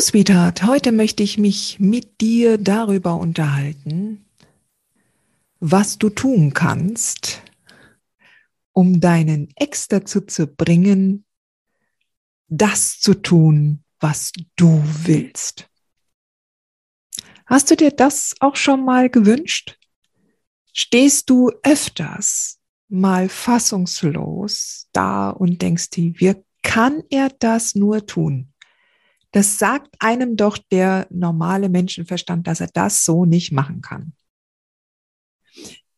Sweetheart, heute möchte ich mich mit dir darüber unterhalten, was du tun kannst, um deinen Ex dazu zu bringen, das zu tun, was du willst. Hast du dir das auch schon mal gewünscht? Stehst du öfters mal fassungslos da und denkst dir, wie kann er das nur tun? Das sagt einem doch der normale Menschenverstand, dass er das so nicht machen kann.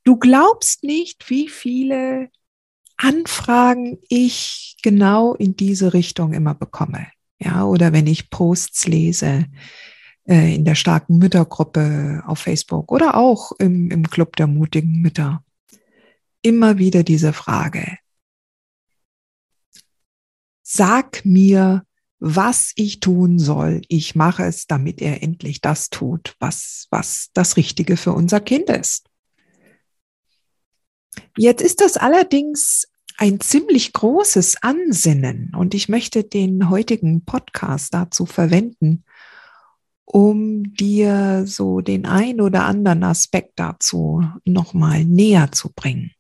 Du glaubst nicht, wie viele Anfragen ich genau in diese Richtung immer bekomme. Ja, oder wenn ich Posts lese äh, in der starken Müttergruppe auf Facebook oder auch im, im Club der mutigen Mütter. Immer wieder diese Frage. Sag mir, was ich tun soll. Ich mache es, damit er endlich das tut, was, was das Richtige für unser Kind ist. Jetzt ist das allerdings ein ziemlich großes Ansinnen und ich möchte den heutigen Podcast dazu verwenden, um dir so den ein oder anderen Aspekt dazu nochmal näher zu bringen.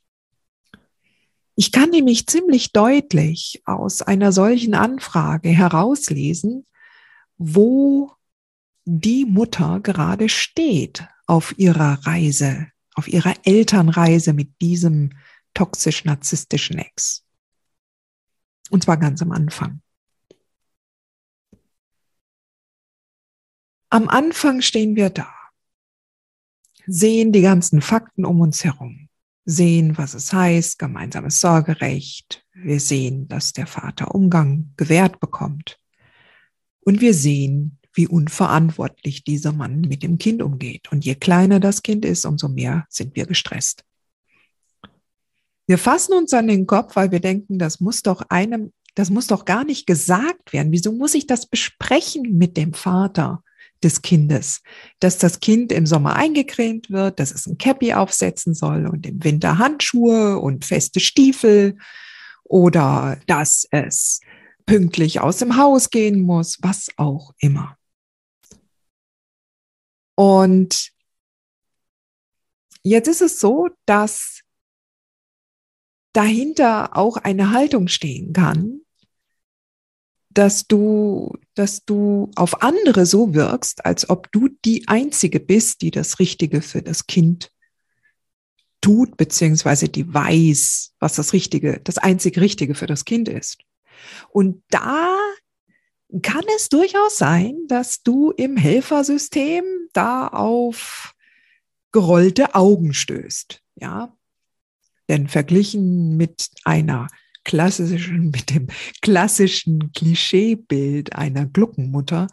Ich kann nämlich ziemlich deutlich aus einer solchen Anfrage herauslesen, wo die Mutter gerade steht auf ihrer Reise, auf ihrer Elternreise mit diesem toxisch-narzisstischen Ex. Und zwar ganz am Anfang. Am Anfang stehen wir da, sehen die ganzen Fakten um uns herum sehen, was es heißt, gemeinsames Sorgerecht. Wir sehen, dass der Vater Umgang gewährt bekommt. Und wir sehen, wie unverantwortlich dieser Mann mit dem Kind umgeht. Und je kleiner das Kind ist, umso mehr sind wir gestresst. Wir fassen uns an den Kopf, weil wir denken, das muss doch einem, das muss doch gar nicht gesagt werden. Wieso muss ich das besprechen mit dem Vater? Des Kindes, dass das Kind im Sommer eingecremt wird, dass es ein Cappy aufsetzen soll und im Winter Handschuhe und feste Stiefel oder dass es pünktlich aus dem Haus gehen muss, was auch immer. Und jetzt ist es so, dass dahinter auch eine Haltung stehen kann, dass du, dass du auf andere so wirkst, als ob du die Einzige bist, die das Richtige für das Kind tut, beziehungsweise die weiß, was das Richtige, das einzig Richtige für das Kind ist. Und da kann es durchaus sein, dass du im Helfersystem da auf gerollte Augen stößt, ja. Denn verglichen mit einer klassischen, mit dem klassischen Klischeebild einer Gluckenmutter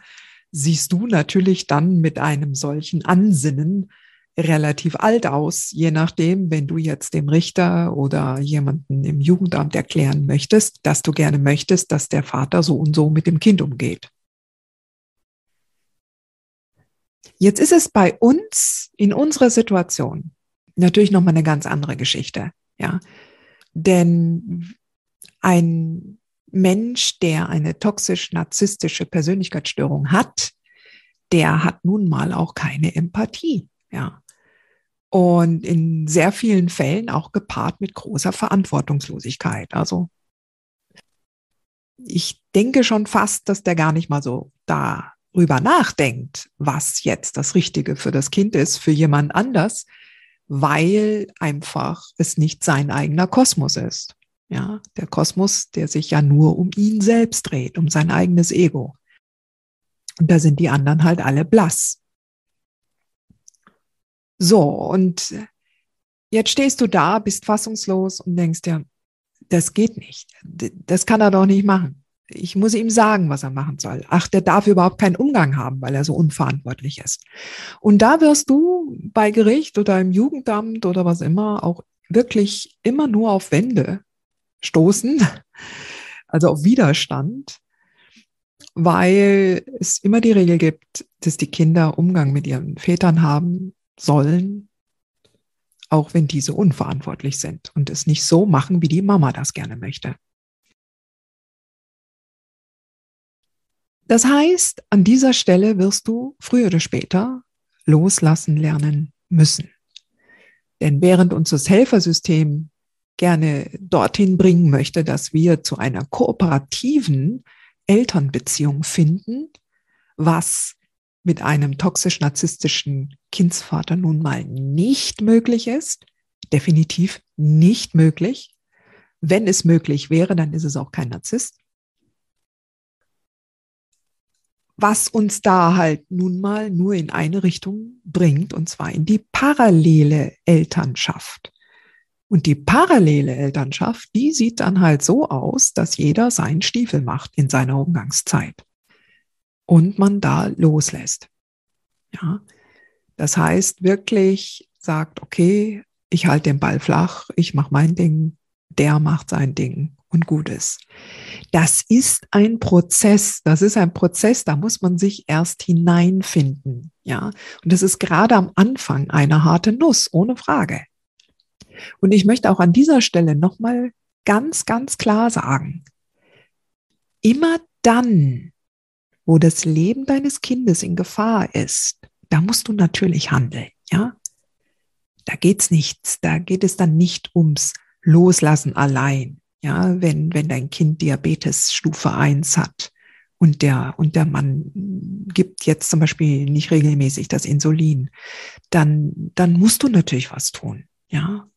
siehst du natürlich dann mit einem solchen Ansinnen relativ alt aus, je nachdem, wenn du jetzt dem Richter oder jemanden im Jugendamt erklären möchtest, dass du gerne möchtest, dass der Vater so und so mit dem Kind umgeht. Jetzt ist es bei uns in unserer Situation natürlich nochmal eine ganz andere Geschichte, ja. Denn ein Mensch, der eine toxisch-narzisstische Persönlichkeitsstörung hat, der hat nun mal auch keine Empathie, ja. Und in sehr vielen Fällen auch gepaart mit großer Verantwortungslosigkeit. Also ich denke schon fast, dass der gar nicht mal so darüber nachdenkt, was jetzt das Richtige für das Kind ist, für jemand anders, weil einfach es nicht sein eigener Kosmos ist. Ja, der Kosmos, der sich ja nur um ihn selbst dreht, um sein eigenes Ego. Und da sind die anderen halt alle blass. So, und jetzt stehst du da, bist fassungslos und denkst dir, das geht nicht. Das kann er doch nicht machen. Ich muss ihm sagen, was er machen soll. Ach, der darf überhaupt keinen Umgang haben, weil er so unverantwortlich ist. Und da wirst du bei Gericht oder im Jugendamt oder was immer auch wirklich immer nur auf Wände stoßen, also auf Widerstand, weil es immer die Regel gibt, dass die Kinder Umgang mit ihren Vätern haben sollen, auch wenn diese unverantwortlich sind und es nicht so machen, wie die Mama das gerne möchte. Das heißt, an dieser Stelle wirst du früher oder später loslassen lernen müssen. Denn während uns das Helfersystem gerne dorthin bringen möchte, dass wir zu einer kooperativen Elternbeziehung finden, was mit einem toxisch-narzisstischen Kindsvater nun mal nicht möglich ist, definitiv nicht möglich. Wenn es möglich wäre, dann ist es auch kein Narzisst. was uns da halt nun mal nur in eine Richtung bringt, und zwar in die parallele Elternschaft. Und die parallele Elternschaft, die sieht dann halt so aus, dass jeder seinen Stiefel macht in seiner Umgangszeit und man da loslässt. Ja, das heißt wirklich sagt, okay, ich halte den Ball flach, ich mache mein Ding, der macht sein Ding und Gutes. Das ist ein Prozess. Das ist ein Prozess, da muss man sich erst hineinfinden. Ja, und das ist gerade am Anfang eine harte Nuss, ohne Frage. Und ich möchte auch an dieser Stelle nochmal ganz, ganz klar sagen, immer dann, wo das Leben deines Kindes in Gefahr ist, da musst du natürlich handeln, ja? Da geht's nichts, da geht es dann nicht ums Loslassen allein. Ja, wenn, wenn dein Kind Diabetes Stufe 1 hat und der, und der Mann gibt jetzt zum Beispiel nicht regelmäßig das Insulin, dann, dann musst du natürlich was tun. Ja.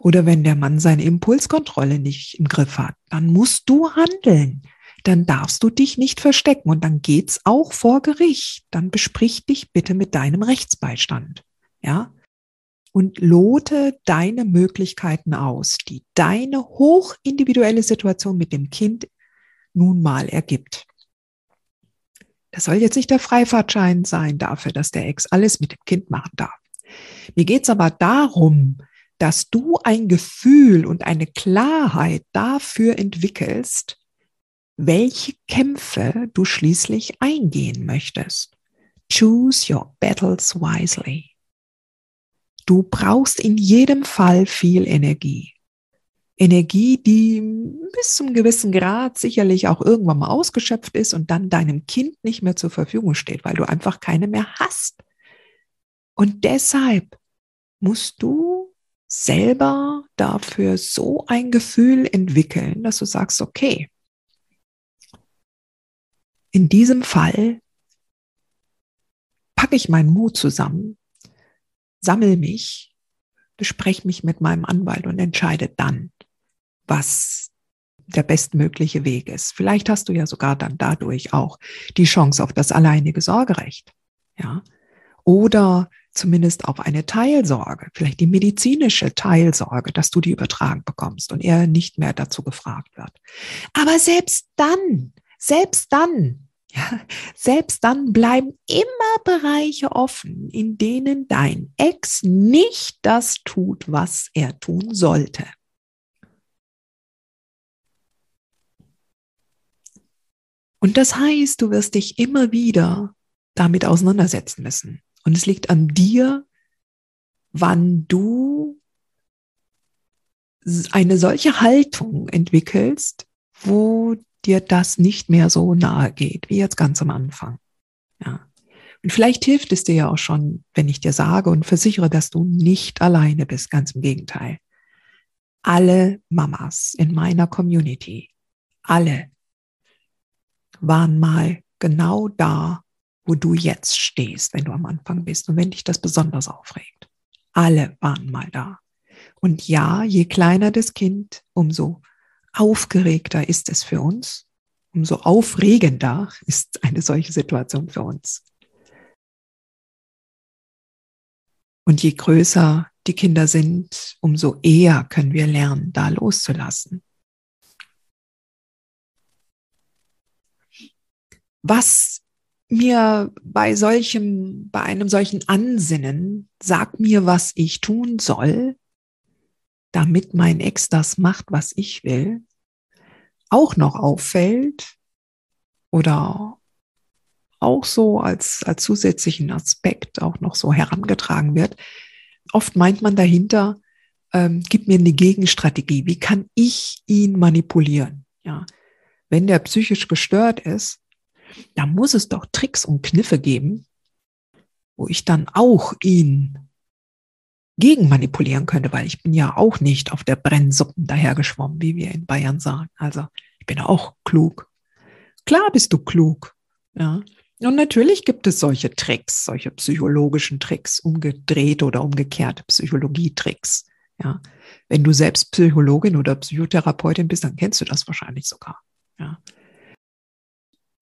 Oder wenn der Mann seine Impulskontrolle nicht im Griff hat, dann musst du handeln. Dann darfst du dich nicht verstecken und dann geht's auch vor Gericht. Dann besprich dich bitte mit deinem Rechtsbeistand. Ja und lote deine Möglichkeiten aus, die deine hochindividuelle Situation mit dem Kind nun mal ergibt. Das soll jetzt nicht der Freifahrtschein sein dafür, dass der Ex alles mit dem Kind machen darf. Mir geht's aber darum, dass du ein Gefühl und eine Klarheit dafür entwickelst, welche Kämpfe du schließlich eingehen möchtest. Choose your battles wisely. Du brauchst in jedem Fall viel Energie. Energie, die bis zum gewissen Grad sicherlich auch irgendwann mal ausgeschöpft ist und dann deinem Kind nicht mehr zur Verfügung steht, weil du einfach keine mehr hast. Und deshalb musst du selber dafür so ein Gefühl entwickeln, dass du sagst, okay, in diesem Fall packe ich meinen Mut zusammen sammel mich, bespreche mich mit meinem Anwalt und entscheide dann, was der bestmögliche Weg ist. Vielleicht hast du ja sogar dann dadurch auch die Chance auf das alleinige Sorgerecht. Ja. Oder zumindest auf eine Teilsorge, vielleicht die medizinische Teilsorge, dass du die übertragen bekommst und er nicht mehr dazu gefragt wird. Aber selbst dann, selbst dann ja, selbst dann bleiben immer Bereiche offen, in denen dein Ex nicht das tut, was er tun sollte. Und das heißt, du wirst dich immer wieder damit auseinandersetzen müssen. Und es liegt an dir, wann du eine solche Haltung entwickelst, wo dir das nicht mehr so nahe geht, wie jetzt ganz am Anfang. Ja. Und vielleicht hilft es dir ja auch schon, wenn ich dir sage und versichere, dass du nicht alleine bist, ganz im Gegenteil. Alle Mamas in meiner Community, alle waren mal genau da, wo du jetzt stehst, wenn du am Anfang bist und wenn dich das besonders aufregt. Alle waren mal da. Und ja, je kleiner das Kind, umso aufgeregter ist es für uns, umso aufregender ist eine solche Situation für uns. Und je größer die Kinder sind, umso eher können wir lernen, da loszulassen. Was mir bei solchem, bei einem solchen Ansinnen, sag mir, was ich tun soll, damit mein Ex das macht, was ich will, auch noch auffällt oder auch so als, als zusätzlichen Aspekt auch noch so herangetragen wird. Oft meint man dahinter, ähm, gib mir eine Gegenstrategie. Wie kann ich ihn manipulieren? Ja, wenn der psychisch gestört ist, da muss es doch Tricks und Kniffe geben, wo ich dann auch ihn gegen manipulieren könnte, weil ich bin ja auch nicht auf der Brennsuppen dahergeschwommen, wie wir in Bayern sagen. Also ich bin auch klug. Klar bist du klug. Ja. Und natürlich gibt es solche Tricks, solche psychologischen Tricks, umgedreht oder umgekehrte Psychologietricks. Ja. Wenn du selbst Psychologin oder Psychotherapeutin bist, dann kennst du das wahrscheinlich sogar. Ja.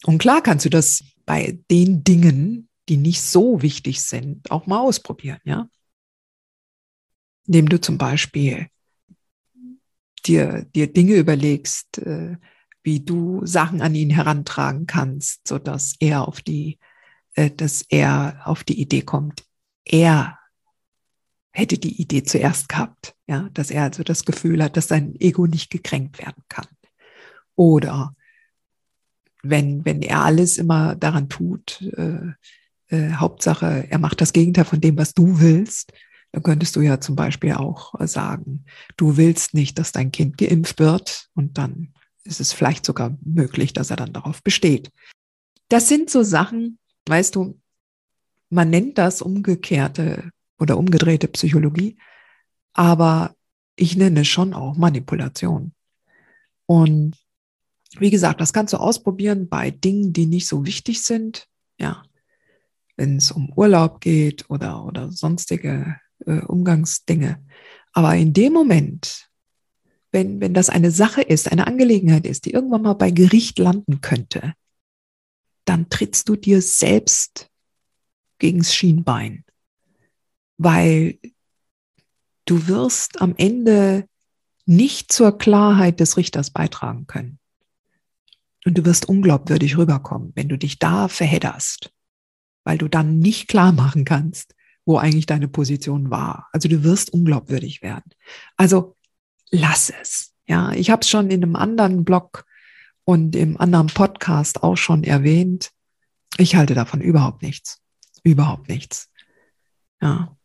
Und klar kannst du das bei den Dingen, die nicht so wichtig sind, auch mal ausprobieren, ja. Indem du zum Beispiel dir, dir Dinge überlegst, äh, wie du Sachen an ihn herantragen kannst, so dass er auf die, äh, dass er auf die Idee kommt, er hätte die Idee zuerst gehabt, ja, dass er also das Gefühl hat, dass sein Ego nicht gekränkt werden kann. Oder wenn, wenn er alles immer daran tut, äh, äh, Hauptsache, er macht das Gegenteil von dem, was du willst, dann könntest du ja zum Beispiel auch sagen, du willst nicht, dass dein Kind geimpft wird und dann ist es vielleicht sogar möglich, dass er dann darauf besteht. Das sind so Sachen, weißt du, man nennt das umgekehrte oder umgedrehte Psychologie, aber ich nenne es schon auch Manipulation. Und wie gesagt, das kannst du ausprobieren bei Dingen, die nicht so wichtig sind. Ja, wenn es um Urlaub geht oder, oder sonstige äh, Umgangsdinge. Aber in dem Moment, wenn, wenn das eine Sache ist, eine Angelegenheit ist, die irgendwann mal bei Gericht landen könnte, dann trittst du dir selbst gegens Schienbein, weil du wirst am Ende nicht zur Klarheit des Richters beitragen können. Und du wirst unglaubwürdig rüberkommen, wenn du dich da verhedderst, weil du dann nicht klar machen kannst, wo eigentlich deine Position war. Also du wirst unglaubwürdig werden. Also lass es. Ja, ich habe es schon in einem anderen Blog und im anderen Podcast auch schon erwähnt. Ich halte davon überhaupt nichts. Überhaupt nichts. Ja.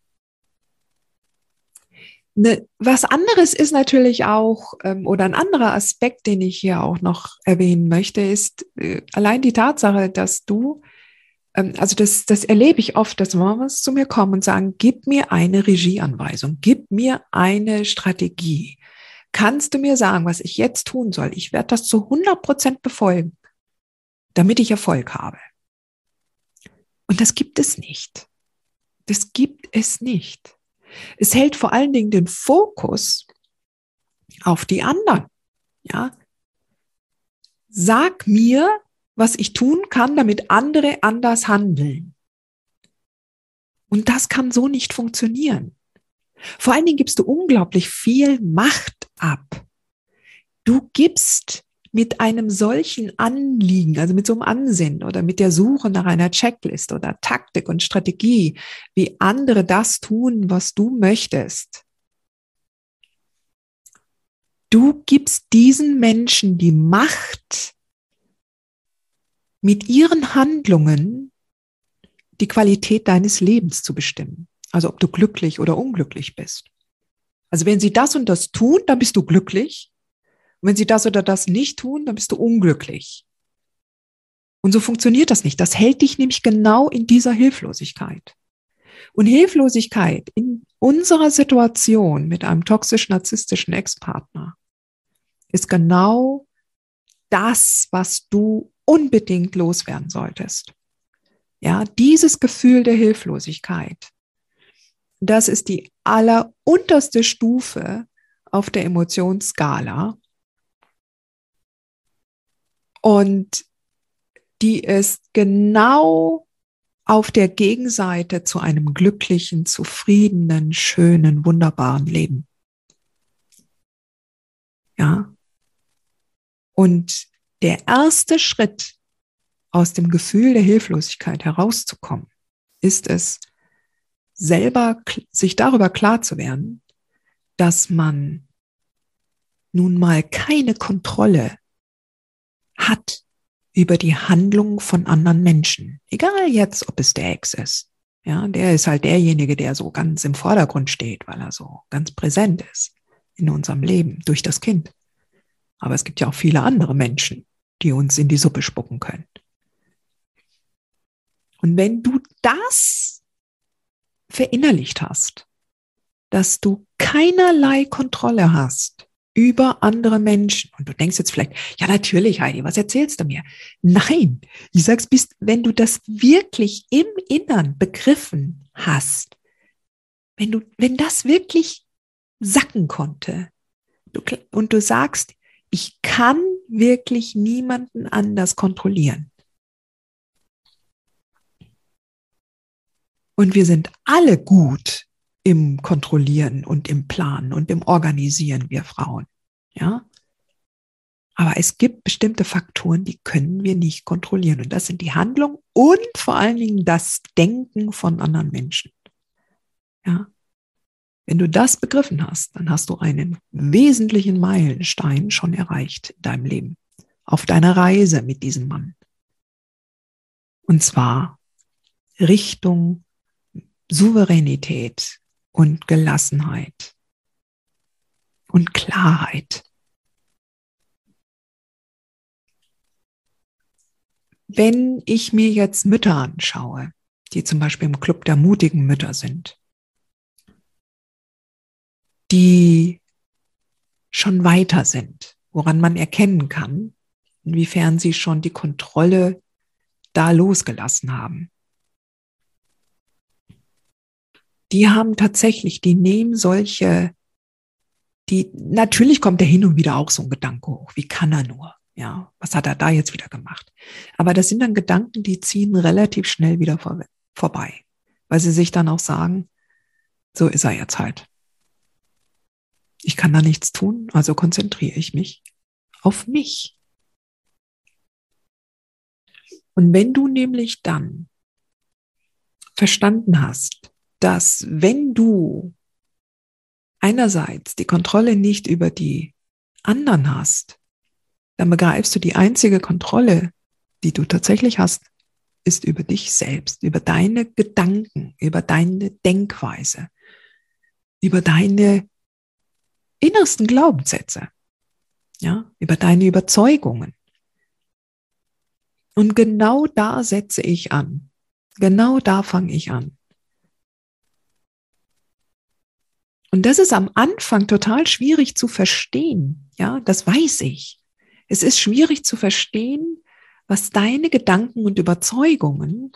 Ne, was anderes ist natürlich auch, ähm, oder ein anderer Aspekt, den ich hier auch noch erwähnen möchte, ist äh, allein die Tatsache, dass du, ähm, also das, das erlebe ich oft, dass Mamas zu mir kommen und sagen, gib mir eine Regieanweisung, gib mir eine Strategie. Kannst du mir sagen, was ich jetzt tun soll? Ich werde das zu 100 Prozent befolgen, damit ich Erfolg habe. Und das gibt es nicht. Das gibt es nicht. Es hält vor allen Dingen den Fokus auf die anderen. Ja. Sag mir, was ich tun kann, damit andere anders handeln. Und das kann so nicht funktionieren. Vor allen Dingen gibst du unglaublich viel Macht ab. Du gibst mit einem solchen Anliegen, also mit so einem Ansinnen oder mit der Suche nach einer Checklist oder Taktik und Strategie, wie andere das tun, was du möchtest. Du gibst diesen Menschen die Macht, mit ihren Handlungen die Qualität deines Lebens zu bestimmen. Also ob du glücklich oder unglücklich bist. Also wenn sie das und das tun, dann bist du glücklich. Und wenn sie das oder das nicht tun, dann bist du unglücklich. Und so funktioniert das nicht. Das hält dich nämlich genau in dieser Hilflosigkeit. Und Hilflosigkeit in unserer Situation mit einem toxisch-narzisstischen Ex-Partner ist genau das, was du unbedingt loswerden solltest. Ja, dieses Gefühl der Hilflosigkeit, das ist die allerunterste Stufe auf der Emotionsskala Und die ist genau auf der Gegenseite zu einem glücklichen, zufriedenen, schönen, wunderbaren Leben. Ja. Und der erste Schritt aus dem Gefühl der Hilflosigkeit herauszukommen, ist es, selber sich darüber klar zu werden, dass man nun mal keine Kontrolle hat über die Handlung von anderen Menschen. Egal jetzt, ob es der Ex ist. Ja, der ist halt derjenige, der so ganz im Vordergrund steht, weil er so ganz präsent ist in unserem Leben durch das Kind. Aber es gibt ja auch viele andere Menschen, die uns in die Suppe spucken können. Und wenn du das verinnerlicht hast, dass du keinerlei Kontrolle hast über andere Menschen. Und du denkst jetzt vielleicht, ja natürlich, Heidi, was erzählst du mir? Nein, ich sag's bist, wenn du das wirklich im Innern begriffen hast, wenn du, wenn das wirklich sacken konnte du, und du sagst, ich kann wirklich niemanden anders kontrollieren. Und wir sind alle gut im Kontrollieren und im Planen und im Organisieren, wir Frauen. Ja. Aber es gibt bestimmte Faktoren, die können wir nicht kontrollieren. Und das sind die Handlung und vor allen Dingen das Denken von anderen Menschen. Ja. Wenn du das begriffen hast, dann hast du einen wesentlichen Meilenstein schon erreicht in deinem Leben. Auf deiner Reise mit diesem Mann. Und zwar Richtung Souveränität, und Gelassenheit und Klarheit. Wenn ich mir jetzt Mütter anschaue, die zum Beispiel im Club der mutigen Mütter sind, die schon weiter sind, woran man erkennen kann, inwiefern sie schon die Kontrolle da losgelassen haben. Die haben tatsächlich, die nehmen solche, die, natürlich kommt der hin und wieder auch so ein Gedanke hoch. Wie kann er nur? Ja, was hat er da jetzt wieder gemacht? Aber das sind dann Gedanken, die ziehen relativ schnell wieder vor, vorbei, weil sie sich dann auch sagen, so ist er jetzt halt. Ich kann da nichts tun, also konzentriere ich mich auf mich. Und wenn du nämlich dann verstanden hast, dass wenn du einerseits die Kontrolle nicht über die anderen hast, dann begreifst du, die einzige Kontrolle, die du tatsächlich hast, ist über dich selbst, über deine Gedanken, über deine Denkweise, über deine innersten Glaubenssätze, ja, über deine Überzeugungen. Und genau da setze ich an. Genau da fange ich an. Und das ist am Anfang total schwierig zu verstehen. Ja, das weiß ich. Es ist schwierig zu verstehen, was deine Gedanken und Überzeugungen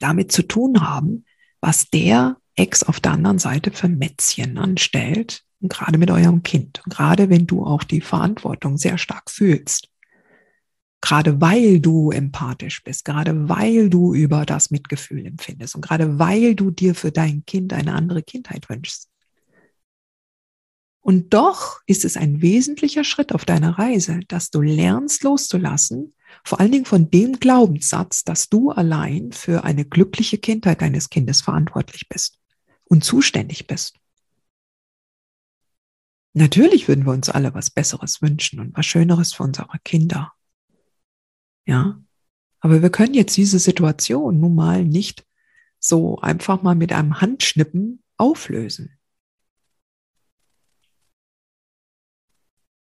damit zu tun haben, was der Ex auf der anderen Seite für Mätzchen anstellt, und gerade mit eurem Kind. Und gerade wenn du auch die Verantwortung sehr stark fühlst. Gerade weil du empathisch bist, gerade weil du über das Mitgefühl empfindest und gerade weil du dir für dein Kind eine andere Kindheit wünschst. Und doch ist es ein wesentlicher Schritt auf deiner Reise, dass du lernst loszulassen, vor allen Dingen von dem Glaubenssatz, dass du allein für eine glückliche Kindheit deines Kindes verantwortlich bist und zuständig bist. Natürlich würden wir uns alle was Besseres wünschen und was Schöneres für unsere Kinder. Ja, aber wir können jetzt diese Situation nun mal nicht so einfach mal mit einem Handschnippen auflösen.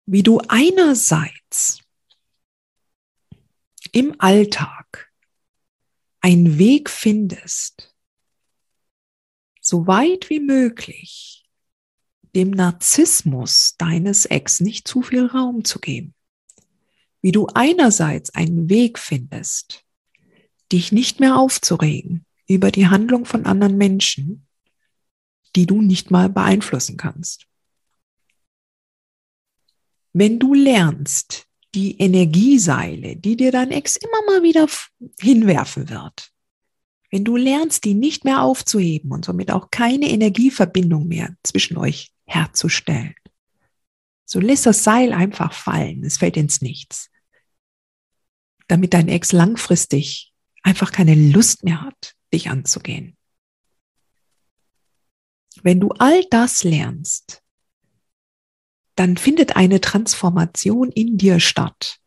Wie du einerseits im Alltag einen Weg findest, so weit wie möglich dem Narzissmus deines Ex nicht zu viel Raum zu geben. Wie du einerseits einen Weg findest, dich nicht mehr aufzuregen über die Handlung von anderen Menschen, die du nicht mal beeinflussen kannst. Wenn du lernst, die Energieseile, die dir dein Ex immer mal wieder hinwerfen wird. Wenn du lernst, die nicht mehr aufzuheben und somit auch keine Energieverbindung mehr zwischen euch herzustellen, so lässt das Seil einfach fallen, es fällt ins Nichts. Damit dein Ex langfristig einfach keine Lust mehr hat, dich anzugehen. Wenn du all das lernst, dann findet eine Transformation in dir statt,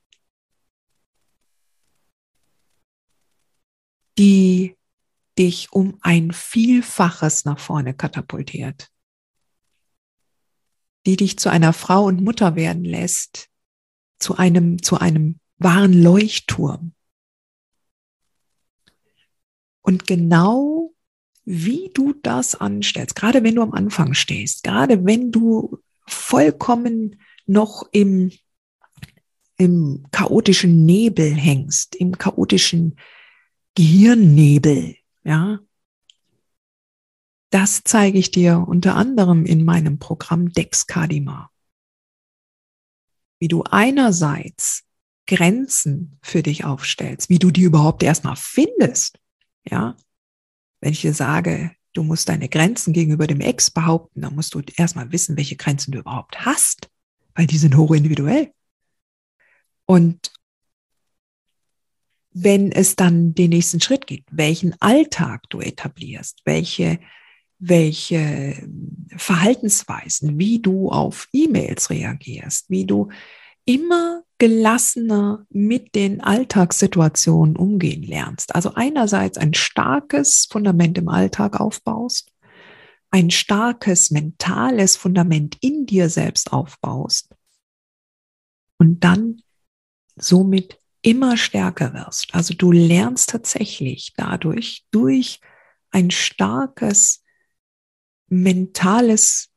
die dich um ein Vielfaches nach vorne katapultiert, die dich zu einer Frau und Mutter werden lässt, zu einem, zu einem wahren Leuchtturm. Und genau wie du das anstellst, gerade wenn du am Anfang stehst, gerade wenn du vollkommen noch im, im chaotischen Nebel hängst, im chaotischen Gehirnnebel, ja. Das zeige ich dir unter anderem in meinem Programm Dexkadima. Wie du einerseits Grenzen für dich aufstellst, wie du die überhaupt erstmal findest, ja. Wenn ich dir sage, du musst deine Grenzen gegenüber dem Ex behaupten, dann musst du erstmal wissen, welche Grenzen du überhaupt hast, weil die sind hochindividuell. Und wenn es dann den nächsten Schritt geht, welchen Alltag du etablierst, welche, welche Verhaltensweisen, wie du auf E-Mails reagierst, wie du immer gelassener mit den Alltagssituationen umgehen lernst. Also einerseits ein starkes Fundament im Alltag aufbaust, ein starkes mentales Fundament in dir selbst aufbaust und dann somit immer stärker wirst. Also du lernst tatsächlich dadurch durch ein starkes mentales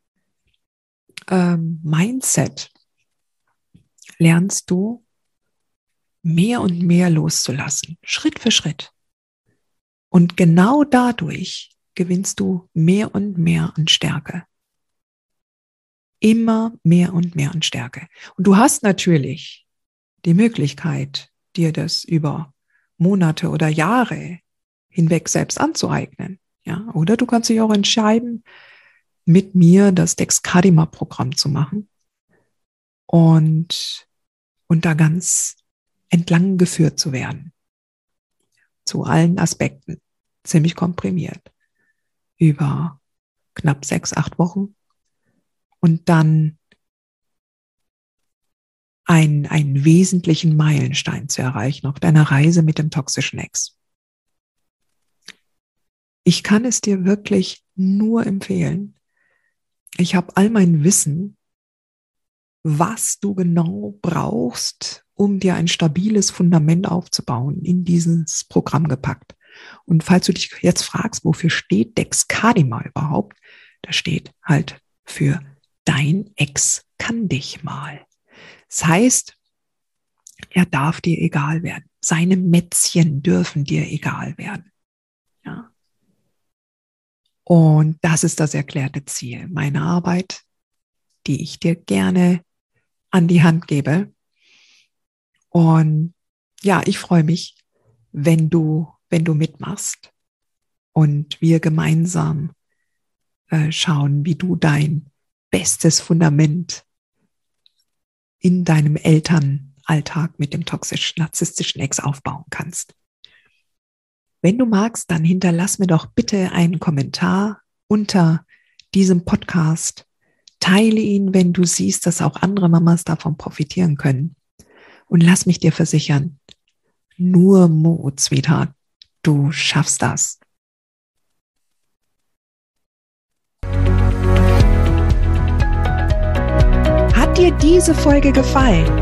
ähm, Mindset lernst du mehr und mehr loszulassen, Schritt für Schritt. Und genau dadurch gewinnst du mehr und mehr an Stärke. Immer mehr und mehr an Stärke. Und du hast natürlich die Möglichkeit, dir das über Monate oder Jahre hinweg selbst anzueignen. Ja, oder du kannst dich auch entscheiden, mit mir das Dexcadima-Programm zu machen und, und da ganz entlang geführt zu werden. Zu allen Aspekten. Ziemlich komprimiert. Über knapp sechs, acht Wochen. Und dann einen, einen wesentlichen Meilenstein zu erreichen auf deiner Reise mit dem toxischen Ex. Ich kann es dir wirklich nur empfehlen. Ich habe all mein Wissen, was du genau brauchst, um dir ein stabiles Fundament aufzubauen, in dieses Programm gepackt. Und falls du dich jetzt fragst, wofür steht Dexcadima überhaupt, da steht halt für dein Ex kann dich mal. Das heißt, er darf dir egal werden. Seine Mätzchen dürfen dir egal werden. Ja. Und das ist das erklärte Ziel meiner Arbeit, die ich dir gerne an die Hand gebe. Und ja, ich freue mich, wenn du, wenn du mitmachst und wir gemeinsam äh, schauen, wie du dein bestes Fundament in deinem Elternalltag mit dem toxisch-narzisstischen Ex aufbauen kannst. Wenn du magst, dann hinterlass mir doch bitte einen Kommentar unter diesem Podcast. Teile ihn, wenn du siehst, dass auch andere Mamas davon profitieren können. Und lass mich dir versichern, nur Mut, Sweetheart, du schaffst das. Hat dir diese Folge gefallen?